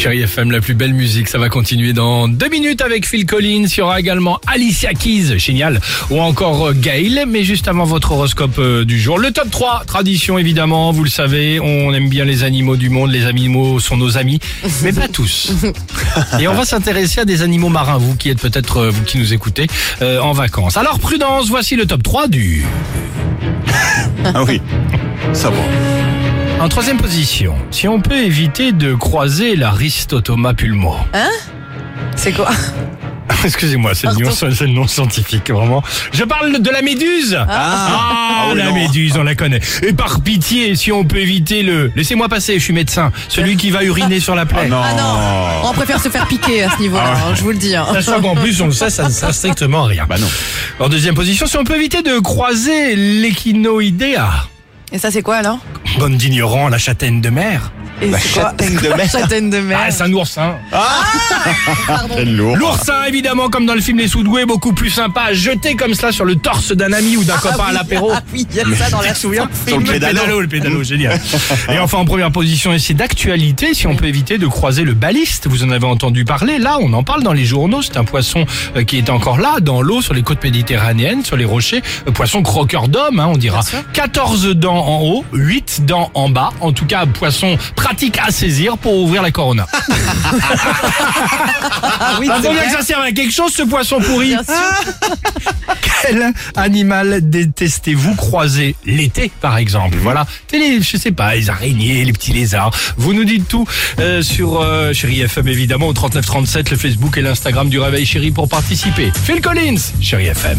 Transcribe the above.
Chérie FM, la plus belle musique, ça va continuer dans deux minutes avec Phil Collins. Il y aura également Alicia Keys, génial, ou encore euh, Gail. Mais juste avant votre horoscope euh, du jour, le top 3, tradition évidemment, vous le savez, on aime bien les animaux du monde, les animaux sont nos amis, mais pas tous. Et on va s'intéresser à des animaux marins, vous qui êtes peut-être, euh, vous qui nous écoutez, euh, en vacances. Alors prudence, voici le top 3 du... Ah oui, ça va. En troisième position, si on peut éviter de croiser l'aristotoma pulmo. C'est quoi? Excusez-moi, c'est le, nom, c'est le nom scientifique, vraiment. Je parle de la méduse Ah, oui, la non. méduse, on la connaît. Et par pitié, si on peut éviter le... Laissez-moi passer, je suis médecin. Celui qui va uriner sur la plaie. Non. Ah non On préfère se faire piquer à ce niveau-là, hein, je vous le dis. hein. Sachant qu'en plus, on le sait, ça ne sert strictement à rien. Bah non. En deuxième position, si on peut éviter de croiser l'échinoïdéa. Et ça, c'est quoi alors? Bonne d'ignorant, la châtaigne de mer. Et La c'est quoi châtaigne de mer. Châtaigne de mer. Ah, c'est un oursin. Quel lourd. L'oursin, évidemment, comme dans le film Les Soudoués, beaucoup plus sympa à jeter comme cela sur le torse d'un ami ou d'un copain à l'apéro. Ah oui, il y a ça dans la souviens Sur le pédalo. le pédalo, génial. Et enfin, en première position, et c'est d'actualité, si on peut éviter de croiser le baliste, vous en avez entendu parler, là, on en parle dans les journaux, c'est un poisson euh, qui est encore là, dans l'eau, sur les côtes méditerranéennes, sur les rochers, Euh, poisson croqueur d'homme, hein, on dira. Bien sûr. 14 dents en haut, 8 dents en bas, en tout cas, poisson pratique à saisir pour ouvrir la corona. Ah oui, Ça bien que ça serve à quelque chose, ce poisson pourri. Bien sûr. Quel animal détestez-vous croiser l'été, par exemple? Voilà, les, je sais pas, les araignées, les petits lézards. Vous nous dites tout euh, sur euh, Chéri FM, évidemment, au 3937, le Facebook et l'Instagram du Réveil Chéri pour participer. Phil Collins, Chéri FM.